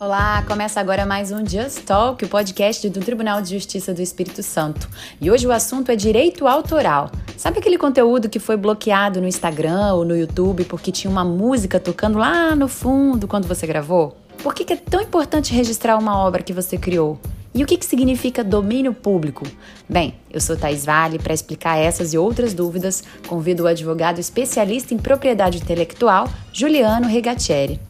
Olá, começa agora mais um Just Talk, o podcast do Tribunal de Justiça do Espírito Santo. E hoje o assunto é direito autoral. Sabe aquele conteúdo que foi bloqueado no Instagram ou no YouTube porque tinha uma música tocando lá no fundo quando você gravou? Por que é tão importante registrar uma obra que você criou? E o que, que significa domínio público? Bem, eu sou Thais Vale. Para explicar essas e outras dúvidas, convido o advogado especialista em propriedade intelectual, Juliano Regatieri.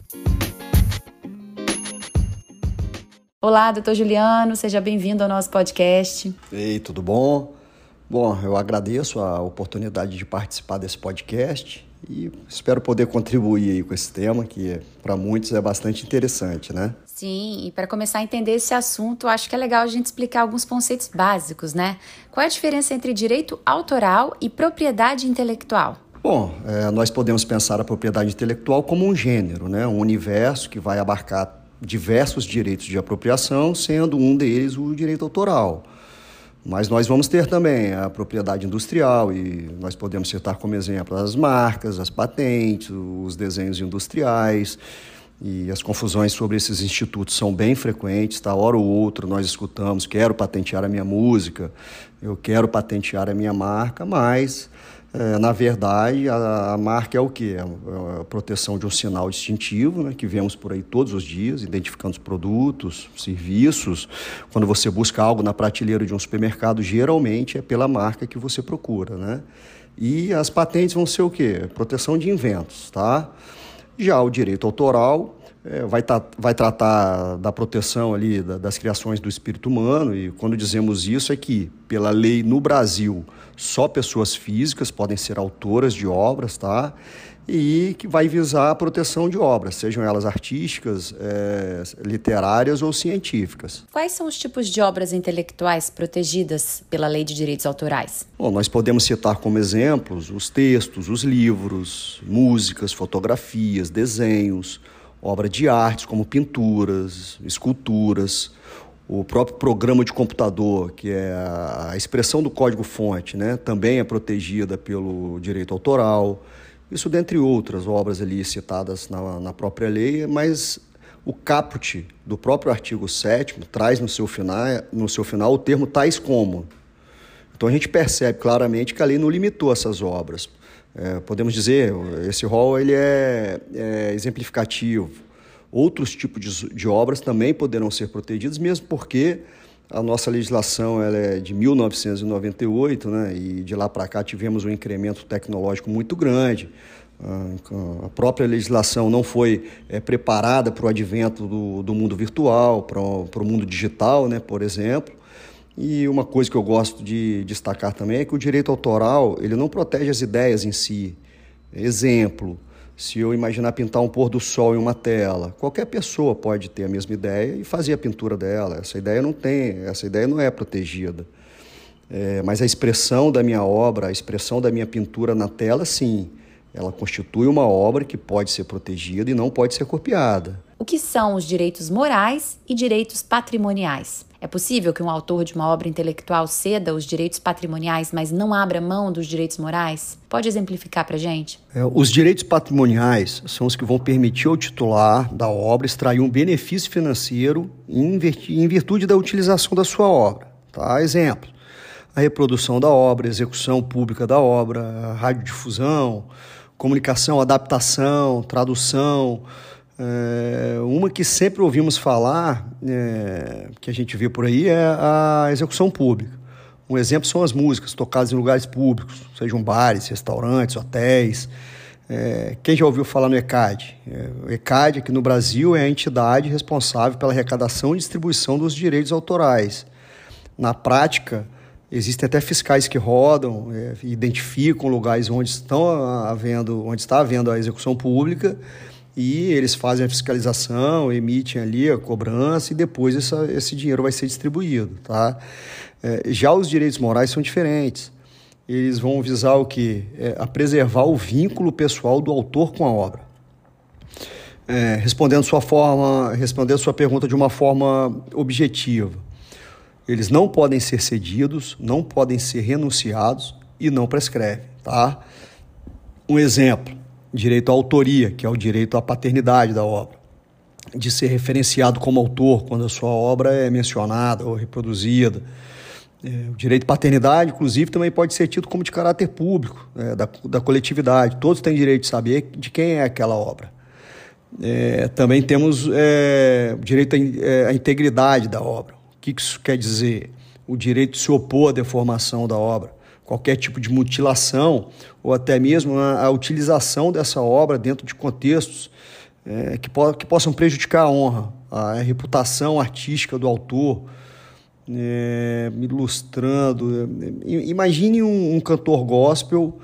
Olá, doutor Juliano, seja bem-vindo ao nosso podcast. Ei, tudo bom? Bom, eu agradeço a oportunidade de participar desse podcast e espero poder contribuir com esse tema que para muitos é bastante interessante, né? Sim, e para começar a entender esse assunto, acho que é legal a gente explicar alguns conceitos básicos, né? Qual é a diferença entre direito autoral e propriedade intelectual? Bom, é, nós podemos pensar a propriedade intelectual como um gênero, né? um universo que vai abarcar diversos direitos de apropriação, sendo um deles o direito autoral. Mas nós vamos ter também a propriedade industrial e nós podemos citar como exemplo as marcas, as patentes, os desenhos industriais e as confusões sobre esses institutos são bem frequentes, tá? Hora ou outra nós escutamos, quero patentear a minha música, eu quero patentear a minha marca, mas é, na verdade, a, a, marca é o quê? É a, proteção de um sinal distintivo, né, que vemos por aí todos os dias, identificando os produtos, serviços. Quando você busca algo na prateleira de um supermercado, geralmente é pela marca que você procura, né? E as patentes vão ser o quê? Proteção de inventos, tá? Já o direito autoral é, vai, tá, vai tratar da proteção ali da, das criações do espírito humano e quando dizemos isso é que pela lei no Brasil só pessoas físicas podem ser autoras de obras, tá? E que vai visar a proteção de obras, sejam elas artísticas, é, literárias ou científicas. Quais são os tipos de obras intelectuais protegidas pela lei de direitos autorais? Bom, nós podemos citar como exemplos os textos, os livros, músicas, fotografias, desenhos, obra de artes como pinturas, esculturas, o próprio programa de computador, que é a expressão do código-fonte, né, também é protegida pelo direito autoral. Isso dentre outras obras ali citadas na, na própria lei, mas o caput do próprio artigo 7 traz no seu, final, no seu final o termo tais como. Então a gente percebe claramente que a lei não limitou essas obras. É, podemos dizer, esse rol ele é, é exemplificativo. Outros tipos de, de, obras também poderão ser protegidos, mesmo porque a nossa legislação ela é de 1998, né, e de lá para cá tivemos um incremento tecnológico muito grande. A própria legislação não foi é, preparada para o advento do, do mundo virtual, para o, para o mundo digital, né, por exemplo. E uma coisa que eu gosto de destacar também é que o direito autoral ele não protege as ideias em si. Exemplo, se eu imaginar pintar um pôr do sol em uma tela, qualquer pessoa pode ter a mesma ideia e fazer a pintura dela. Essa ideia não tem, essa ideia não é protegida. É, mas a expressão da minha obra, a expressão da minha pintura na tela, sim, ela constitui uma obra que pode ser protegida e não pode ser copiada. O que são os direitos morais e direitos patrimoniais? É possível que um autor de uma obra intelectual ceda os direitos patrimoniais, mas não abra mão dos direitos morais? Pode exemplificar para gente? É, os direitos patrimoniais são os que vão permitir ao titular da obra extrair um benefício financeiro em virtude da utilização da sua obra. Tá? Exemplo: a reprodução da obra, execução pública da obra, radiodifusão, comunicação, adaptação, tradução é, uma que sempre ouvimos falar, é, que a gente vê por aí, é a execução pública. Um exemplo são as músicas tocadas em lugares públicos, sejam bares, restaurantes, hotéis. É, quem já ouviu falar no ECAD? É, o ECAD, aqui no Brasil, é a entidade responsável pela arrecadação e distribuição dos direitos autorais. Na prática, existem até fiscais que rodam, é, identificam lugares onde, estão havendo, onde está havendo a execução pública e eles fazem a fiscalização, emitem ali a cobrança e depois essa, esse dinheiro vai ser distribuído, tá? É, já os direitos morais são diferentes. Eles vão visar o que? É, a preservar o vínculo pessoal do autor com a obra. É, respondendo sua forma, respondendo sua pergunta de uma forma objetiva. Eles não podem ser cedidos, não podem ser renunciados e não prescrevem, tá? Um exemplo: direito à autoria, que é o direito à paternidade da obra. de ser referenciado como autor quando a sua obra é mencionada ou reproduzida. É, o direito de paternidade, inclusive, também pode ser tido como de caráter público, é, da, da coletividade. Todos têm direito de saber de quem é aquela obra. É, também temos é, direito é, à, integridade da obra. O que isso quer dizer? O direito de se opor à deformação da obra, qualquer tipo de mutilação ou até mesmo a, a utilização dessa obra dentro de contextos é, que, po que possam prejudicar a honra, a reputação artística do autor é, ilustrando. Imagine um, um, cantor gospel,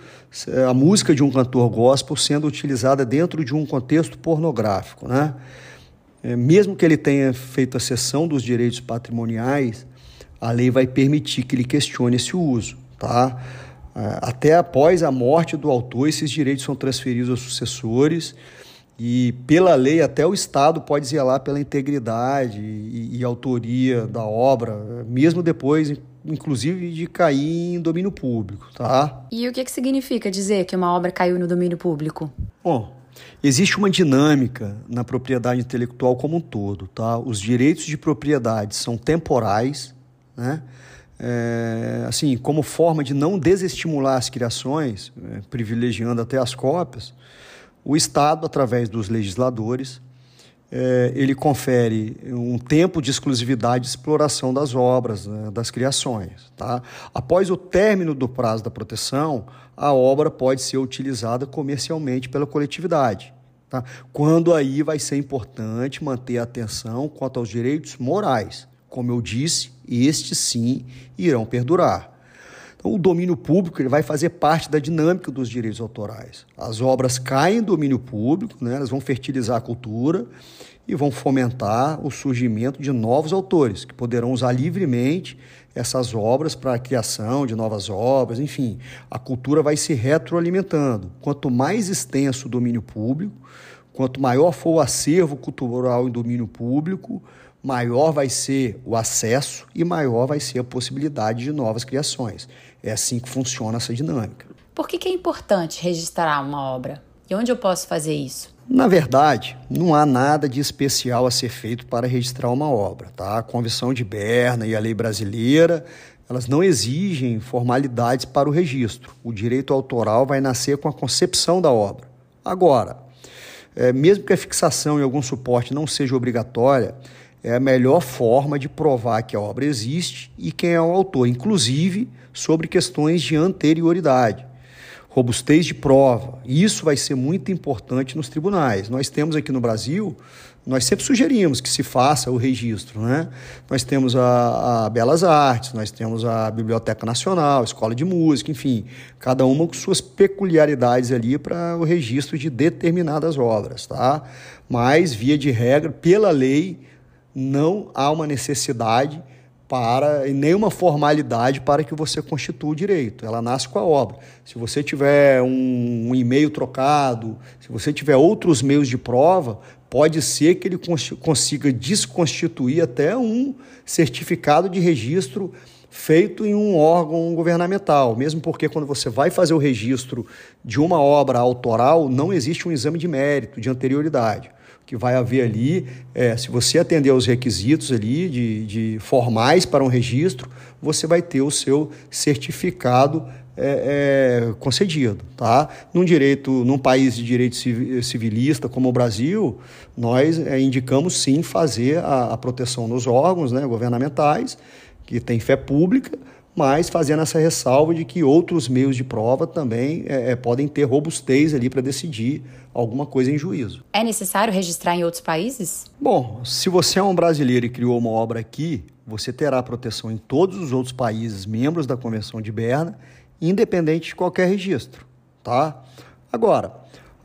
a música de um cantor gospel sendo utilizada dentro de um contexto pornográfico, né? É, mesmo que ele tenha feito a cessão dos direitos patrimoniais, a lei vai permitir que ele questione esse uso, tá? É, até após a morte do autor, esses direitos são transferidos aos sucessores e, pela lei, até o Estado pode zelar pela integridade e, e autoria da obra, mesmo depois, inclusive, de cair em domínio público, tá? E o que, que significa dizer que uma obra caiu no domínio público? Bom, existe uma dinâmica na propriedade intelectual como um todo, tá? Os direitos de propriedade são temporais, né? É, assim, como forma de não desestimular as criações, é, privilegiando até as cópias, o Estado, através dos legisladores, é, ele confere um tempo de exclusividade de exploração das obras, né, das criações. Tá? Após o término do prazo da proteção, a obra pode ser utilizada comercialmente pela coletividade. Tá? Quando aí vai ser importante manter a atenção quanto aos direitos morais. Como eu disse, estes sim irão perdurar. Então, o domínio público ele vai fazer parte da dinâmica dos direitos autorais. As obras caem em domínio público, né, elas vão fertilizar a cultura e vão fomentar o surgimento de novos autores, que poderão usar livremente essas obras para a criação de novas obras, enfim, a cultura vai se retroalimentando. Quanto mais extenso o domínio público, quanto maior for o acervo cultural em domínio público, maior vai ser o acesso e maior vai ser a possibilidade de novas criações. É assim que funciona essa dinâmica. Por que, que é importante registrar uma obra? E onde eu posso fazer isso? Na verdade, não há nada de especial a ser feito para registrar uma obra. Tá? A Convenção de Berna e a lei brasileira elas não exigem formalidades para o registro. O direito autoral vai nascer com a concepção da obra. Agora, é, mesmo que a fixação em algum suporte não seja obrigatória, é a melhor forma de provar que a obra existe e quem é o autor, inclusive sobre questões de anterioridade, robustez de prova. Isso vai ser muito importante nos tribunais. Nós temos aqui no Brasil, nós sempre sugerimos que se faça o registro. Né? Nós temos a, a Belas Artes, nós temos a Biblioteca Nacional, a Escola de Música, enfim, cada uma com suas peculiaridades ali para o registro de determinadas obras. Tá? Mas, via de regra, pela lei, não há uma necessidade para nenhuma formalidade para que você constitua o direito. Ela nasce com a obra. Se você tiver um, um e-mail trocado, se você tiver outros meios de prova, pode ser que ele consiga desconstituir até um certificado de registro feito em um órgão governamental, mesmo porque quando você vai fazer o registro de uma obra autoral, não existe um exame de mérito, de anterioridade que vai haver ali, é, se você atender aos requisitos ali de, de formais para um registro, você vai ter o seu certificado é, é, concedido, tá? Num direito, num país de direito civilista como o Brasil, nós é, indicamos sim fazer a, a proteção nos órgãos, né, governamentais que têm fé pública, mas fazendo essa ressalva de que outros meios de prova também é, é podem ter robustez ali para decidir alguma coisa em juízo. É necessário registrar em outros países? Bom, se você é um brasileiro e criou uma obra aqui, você terá proteção em todos os outros países membros da Convenção de Berna, independente de qualquer registro, tá? Agora,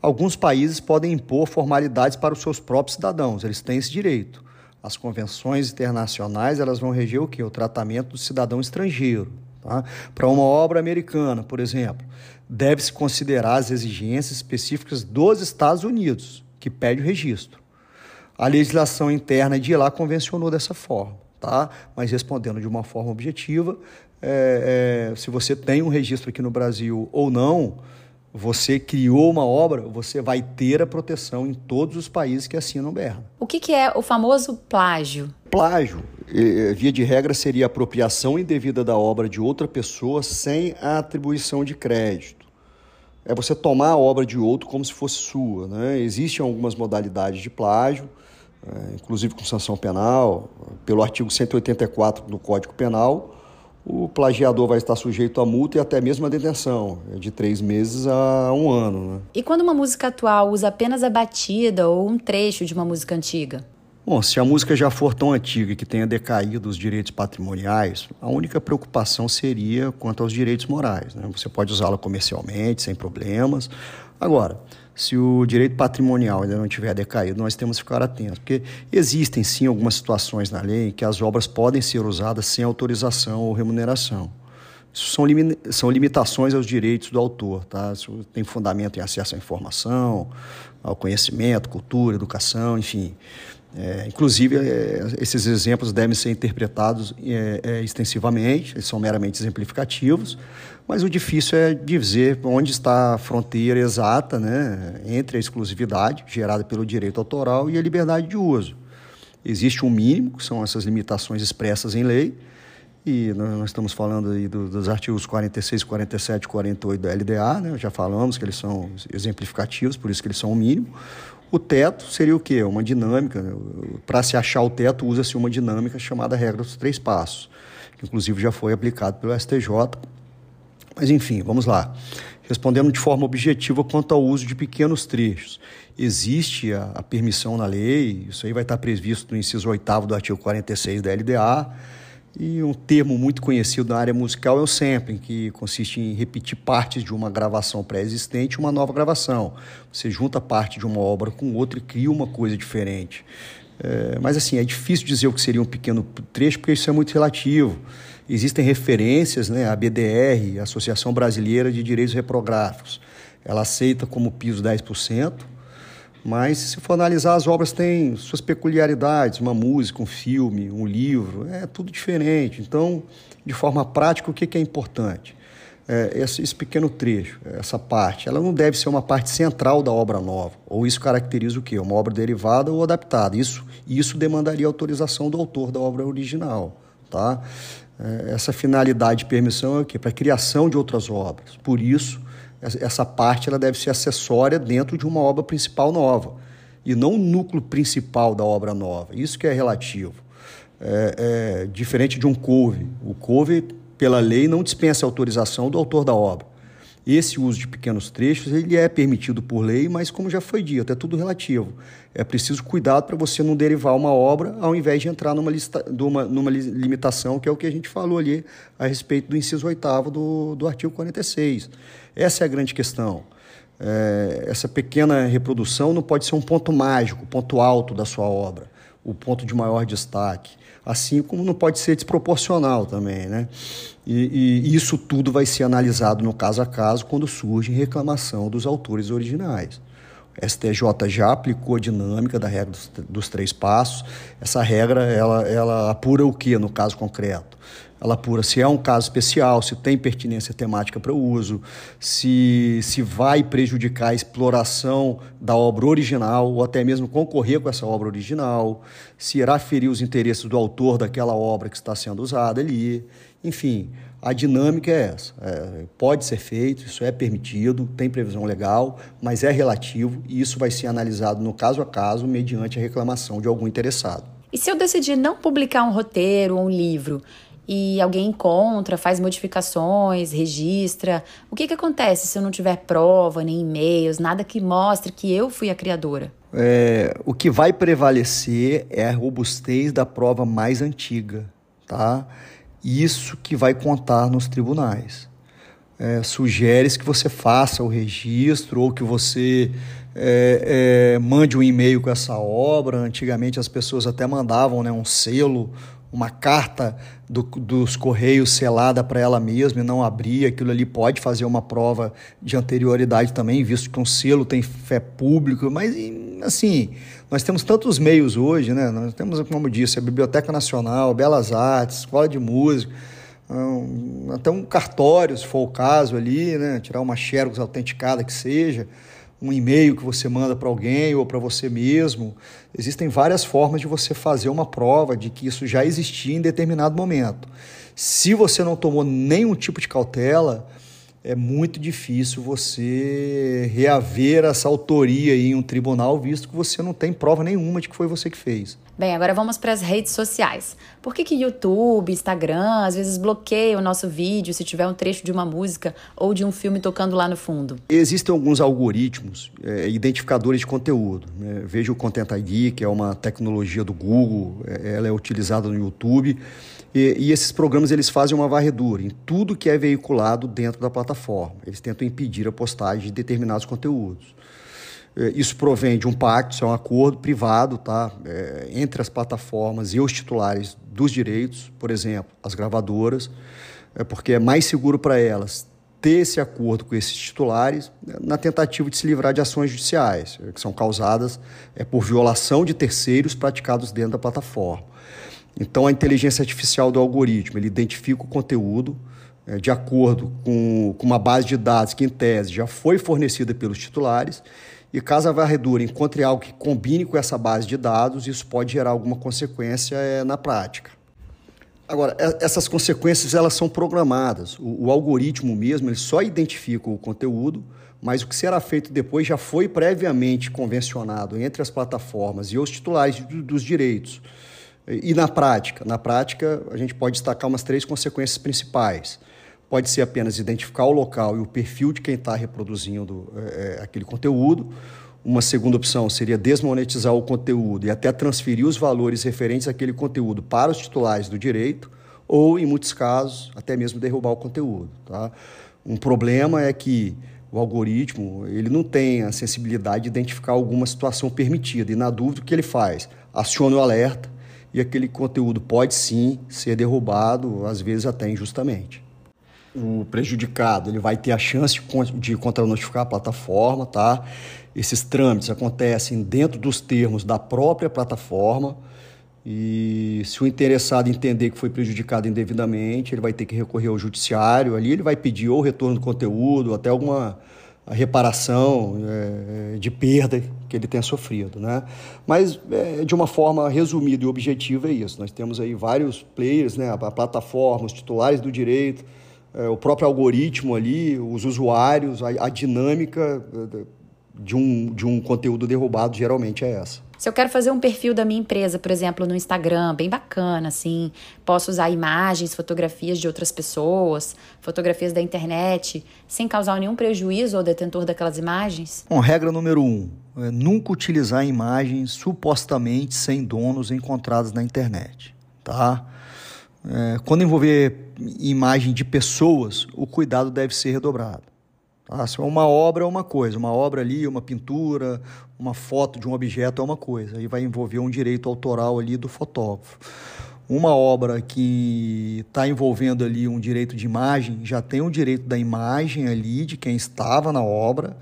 alguns países podem impor formalidades para os seus próprios cidadãos, eles têm esse direito. As convenções internacionais elas vão reger o que? O tratamento do cidadão estrangeiro. Tá? Para uma obra americana, por exemplo, deve-se considerar as exigências específicas dos Estados Unidos, que pede o registro. A legislação interna de lá convencionou dessa forma, tá? mas respondendo de uma forma objetiva, é, é, se você tem um registro aqui no Brasil ou não, você criou uma obra, você vai ter a proteção em todos os países que assinam BERNA. O que, que é o famoso plágio? Plágio, via de regra, seria apropriação indevida da obra de outra pessoa sem a atribuição de crédito. É você tomar a obra de outro como se fosse sua. Né? Existem algumas modalidades de plágio, é, inclusive com sanção penal, pelo artigo 184 do Código Penal o plagiador vai estar sujeito a multa e até mesmo a detenção, é de três meses a um ano. Né? E quando uma música atual usa apenas a batida ou um trecho de uma música antiga? Bom, se a música já for tão antiga que tenha decaído os direitos patrimoniais, a única preocupação seria quanto aos direitos morais. Né? Você pode usá-la comercialmente, sem problemas. Agora, se o direito patrimonial ainda não tiver decaído, nós temos que ficar atentos, porque existem sim algumas situações na lei que as obras podem ser usadas sem autorização ou remuneração. Isso são, são limitações aos direitos do autor, tá? Isso tem fundamento em acesso à informação, ao conhecimento, cultura, educação, enfim. É, inclusive, é, esses exemplos devem ser interpretados é, é, extensivamente, eles são meramente exemplificativos, mas o difícil é dizer onde está a fronteira exata né, entre a exclusividade gerada pelo direito autoral e a liberdade de uso. Existe um mínimo, que são essas limitações expressas em lei, e nós estamos falando aí dos artigos 46, 47 e 48 da LDA, né? já falamos que eles são exemplificativos, por isso que eles são o mínimo. O teto seria o quê? Uma dinâmica. Né? Para se achar o teto, usa-se uma dinâmica chamada regra dos três passos, que inclusive já foi aplicado pelo STJ. Mas enfim, vamos lá. Respondendo de forma objetiva quanto ao uso de pequenos trechos. Existe a, a permissão na lei, isso aí vai estar previsto no inciso 8 do artigo 46 da LDA e um termo muito conhecido na área musical é o sampling, que consiste em repetir partes de uma gravação pré-existente uma nova gravação. Você junta parte de uma obra com outra e cria uma coisa diferente. É, mas assim, é difícil dizer o que seria um pequeno trecho, porque isso é muito relativo. Existem referências, né, a BDR, Associação Brasileira de Direitos Reprográficos, ela aceita como piso 10%, mas, se for analisar, as obras têm suas peculiaridades, uma música, um filme, um livro, é tudo diferente. Então, de forma prática, o que é importante? É, esse, esse, pequeno trecho, essa parte, ela não deve ser uma parte central da obra nova. Ou isso caracteriza o quê? Uma obra derivada ou adaptada. Isso, isso demandaria autorização do autor da obra original. Tá? É, essa finalidade de permissão é o quê? Para a criação de outras obras. Por isso, essa parte ela deve ser acessória dentro de uma obra principal nova e não o núcleo principal da obra nova. Isso que é relativo. É, é, diferente de um couve. O couve, pela lei, não dispensa autorização do autor da obra. Esse uso de pequenos trechos ele é permitido por lei, mas como já foi dito, é tudo relativo. É preciso cuidado para você não derivar uma obra ao invés de entrar numa, lista, numa, numa limitação, que é o que a gente falou ali a respeito do inciso 8 do, do artigo 46. Essa é a grande questão. É, essa pequena reprodução não pode ser um ponto mágico, ponto alto da sua obra, o ponto de maior destaque. Assim como não pode ser desproporcional também, né? E, e isso tudo vai ser analisado no caso a caso quando surge reclamação dos autores originais. O STJ já aplicou a dinâmica da regra dos, dos, três passos. Essa regra ela, ela apura o que no caso concreto? Ela apura se é um caso especial, se tem pertinência temática para o uso, se, se vai prejudicar a exploração da obra original ou até mesmo concorrer com essa obra original, se irá ferir os interesses do autor daquela obra que está sendo usada ali. Enfim, a dinâmica é essa. É, pode ser feito, isso é permitido, tem previsão legal, mas é relativo e isso vai ser analisado no caso a caso mediante a reclamação de algum interessado. E se eu decidir não publicar um roteiro ou um livro e alguém encontra, faz modificações, registra, o que, que acontece se eu não tiver prova, nem e-mails, nada que mostre que eu fui a criadora? É, o que vai prevalecer é a robustez da prova mais antiga, tá? isso que vai contar nos tribunais. É, Sugere-se que você faça o registro ou que você é, é, mande um e-mail com essa obra. Antigamente as pessoas até mandavam né, um selo, uma carta do, dos correios selada para ela mesma e não abria. Aquilo ali pode fazer uma prova de anterioridade também, visto que um selo tem fé pública. Mas, assim, nós temos tantos meios hoje, né? Nós temos, como disse, a Biblioteca Nacional, Belas Artes, Escola de Música. até um cartório, se for o caso ali, né? tirar uma xerox autenticada que seja, um e-mail que você manda para alguém ou para você mesmo. Existem várias formas de você fazer uma prova de que isso já existia em determinado momento. Se você não tomou nenhum tipo de cautela, é muito difícil você reaver essa autoria em um tribunal, visto que você não tem prova nenhuma de que foi você que fez. Bem, agora vamos para as redes sociais. Por que, que YouTube, Instagram, às vezes bloqueia o nosso vídeo se tiver um trecho de uma música ou de um filme tocando lá no fundo? Existem alguns algoritmos, é, identificadores de conteúdo. Né? Veja o Content ID, que é uma tecnologia do Google, é, ela é utilizada no YouTube. E, e, esses programas eles fazem uma varredura em tudo que é veiculado dentro da plataforma. Eles tentam impedir a postagem de determinados conteúdos. É, isso provém de um pacto, isso é um acordo privado tá? É, entre as plataformas e os titulares dos direitos, por exemplo, as gravadoras, é porque é mais seguro para elas ter esse acordo com esses titulares né, na tentativa de se livrar de ações judiciais, que são causadas é, por violação de terceiros praticados dentro da plataforma. Então, a inteligência artificial do algoritmo, ele identifica o conteúdo é, de acordo com, com uma base de dados que, em tese, já foi fornecida pelos titulares, e caso a varredura encontre algo que combine com essa base de dados, isso pode gerar alguma consequência é, na prática. Agora, essas consequências elas são programadas. O, o, algoritmo mesmo ele só identifica o conteúdo, mas o que será feito depois já foi previamente convencionado entre as plataformas e os titulares dos direitos. E na prática? Na prática, a gente pode destacar umas três consequências principais. Pode ser apenas identificar o local e o perfil de quem está reproduzindo é, aquele conteúdo. Uma segunda opção seria desmonetizar o conteúdo e até transferir os valores referentes àquele conteúdo para os titulares do direito, ou, em muitos casos, até mesmo derrubar o conteúdo. Tá? Um problema é que o algoritmo ele não tem a sensibilidade de identificar alguma situação permitida, e na dúvida, o que ele faz? Aciona o alerta e aquele conteúdo pode sim ser derrubado, às vezes até injustamente. O prejudicado ele vai ter a chance de contranotificar a plataforma, tá? Esses trâmites acontecem dentro dos termos da própria plataforma e se o interessado entender que foi prejudicado indevidamente, ele vai ter que recorrer ao judiciário. Ali ele vai pedir ou retorno do conteúdo, até alguma a reparação é, de perda que ele tenha sofrido. Né? Mas, é, de uma forma resumida e objetiva, é isso. Nós temos aí vários players, né? a, plataforma, os titulares do direito, é, o próprio algoritmo ali, os usuários, a, a dinâmica é, de um, de um conteúdo derrubado geralmente é essa. Se eu quero fazer um perfil da minha empresa, por exemplo, no Instagram, bem bacana, assim, posso usar imagens, fotografias de outras pessoas, fotografias da internet, sem causar nenhum prejuízo ao detentor daquelas imagens? Bom, regra número um: é nunca utilizar imagens supostamente sem donos encontradas na internet, tá? É, quando envolver imagem de pessoas, o cuidado deve ser redobrado. Ah, se é uma obra é uma coisa, uma obra ali, uma pintura, uma foto de um objeto é uma coisa, aí vai envolver um direito autoral ali do fotógrafo. Uma obra que está envolvendo ali um direito de imagem, já tem o direito da imagem ali de quem estava na obra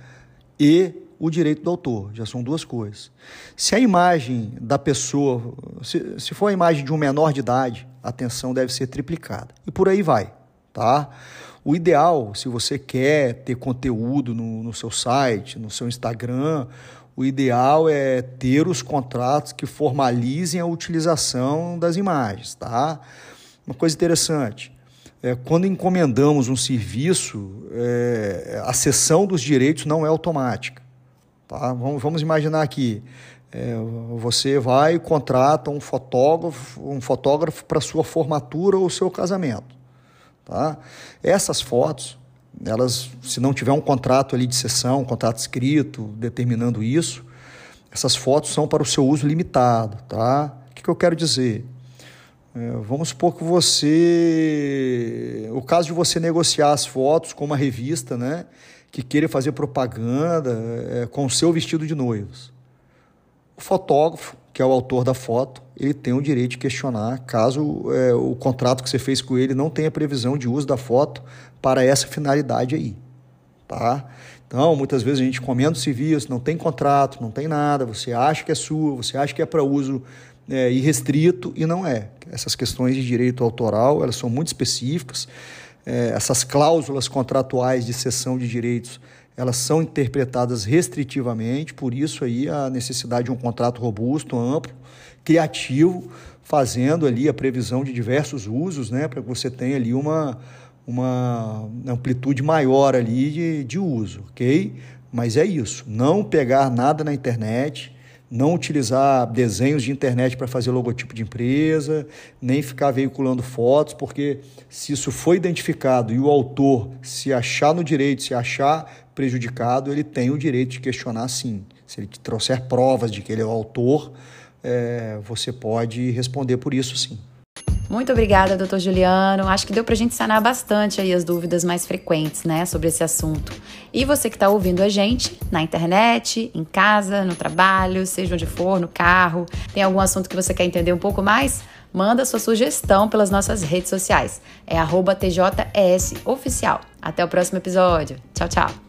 e o direito do autor, já são duas coisas. Se a imagem da pessoa, se, se for a imagem de um menor de idade, a atenção deve ser triplicada. E por aí vai, tá? O ideal, se você quer ter conteúdo no, no seu site, no seu Instagram, o ideal é ter os contratos que formalizem a utilização das imagens, tá? Uma coisa interessante, é, quando encomendamos um serviço, é, a cessão dos direitos não é automática. Tá? Vamos, vamos imaginar aqui, é, você vai e contrata um fotógrafo, um fotógrafo para sua formatura ou seu casamento. Tá? Essas fotos, elas, se não tiver um contrato ali de sessão, um contrato escrito determinando isso, essas fotos são para o seu uso limitado. Tá? O que, que eu quero dizer? É, vamos supor que você. O caso de você negociar as fotos com uma revista, né? Que queira fazer propaganda é, com o seu vestido de noivos. O fotógrafo, que é o autor da foto, ele tem o direito de questionar caso é, o contrato que você fez com ele não tenha previsão de uso da foto para essa finalidade aí. Tá? Então, muitas vezes a gente comenta o serviço, não tem contrato, não tem nada, você acha que é sua, você acha que é para uso é, irrestrito e não é. Essas questões de direito autoral elas são muito específicas. É, essas cláusulas contratuais de cessão de direitos elas são interpretadas restritivamente, por isso aí a necessidade de um contrato robusto, amplo, criativo, fazendo ali a previsão de diversos usos, né, para que você tenha ali uma, uma amplitude maior ali de, de uso, ok? Mas é isso, não pegar nada na internet, não utilizar desenhos de internet para fazer logotipo de empresa, nem ficar veiculando fotos, porque se isso foi identificado e o autor se achar no direito, se achar prejudicado, ele tem o direito de questionar sim. Se ele te trouxer provas de que ele é o autor, é, você pode responder por isso sim. Muito obrigada, doutor Juliano. Acho que deu para a gente sanar bastante aí as dúvidas mais frequentes, né, sobre esse assunto. E você que está ouvindo a gente na internet, em casa, no trabalho, seja onde for, no carro, tem algum assunto que você quer entender um pouco mais? Manda sua sugestão pelas nossas redes sociais. É Oficial. Até o próximo episódio. Tchau, tchau.